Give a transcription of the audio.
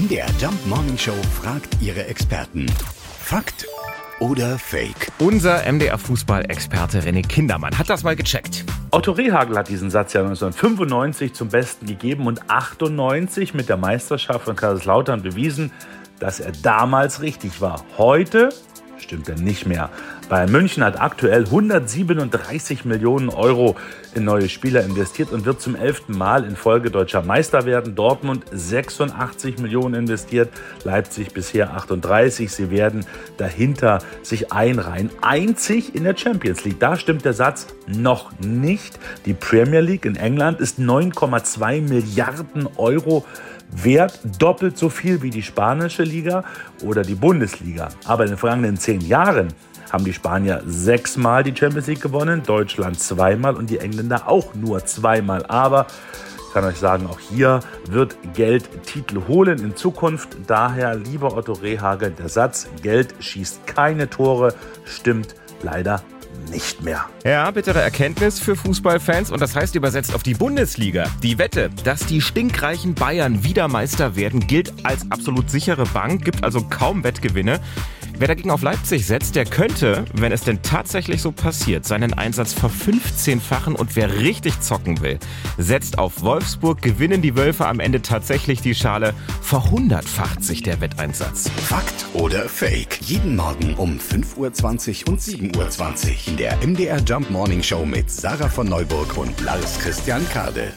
MDR Jump Morning Show fragt ihre Experten. Fakt oder Fake? Unser MDR-Fußballexperte René Kindermann hat das mal gecheckt. Otto Rehagel hat diesen Satz ja 1995 zum Besten gegeben und 98 mit der Meisterschaft von Kaiserslautern bewiesen, dass er damals richtig war. Heute stimmt er nicht mehr. Bayern München hat aktuell 137 Millionen Euro in neue Spieler investiert und wird zum elften Mal in Folge deutscher Meister werden. Dortmund 86 Millionen investiert, Leipzig bisher 38. Sie werden dahinter sich einreihen. Einzig in der Champions League. Da stimmt der Satz noch nicht. Die Premier League in England ist 9,2 Milliarden Euro wert, doppelt so viel wie die spanische Liga oder die Bundesliga. Aber in den vergangenen zehn Jahren haben die Spanier sechsmal die Champions League gewonnen, Deutschland zweimal und die Engländer auch nur zweimal. Aber ich kann euch sagen, auch hier wird Geld Titel holen in Zukunft. Daher, lieber Otto Rehagel, der Satz, Geld schießt keine Tore, stimmt leider nicht mehr. Ja, bittere Erkenntnis für Fußballfans und das heißt übersetzt auf die Bundesliga. Die Wette, dass die stinkreichen Bayern wieder Meister werden, gilt als absolut sichere Bank, gibt also kaum Wettgewinne. Wer dagegen auf Leipzig setzt, der könnte, wenn es denn tatsächlich so passiert, seinen Einsatz verfünfzehnfachen und wer richtig zocken will, setzt auf Wolfsburg, gewinnen die Wölfe am Ende tatsächlich die Schale, verhundertfacht sich der Wetteinsatz. Fakt oder Fake? Jeden Morgen um 5.20 Uhr und 7.20 Uhr in der MDR Jump Morning Show mit Sarah von Neuburg und Lars Christian Kade.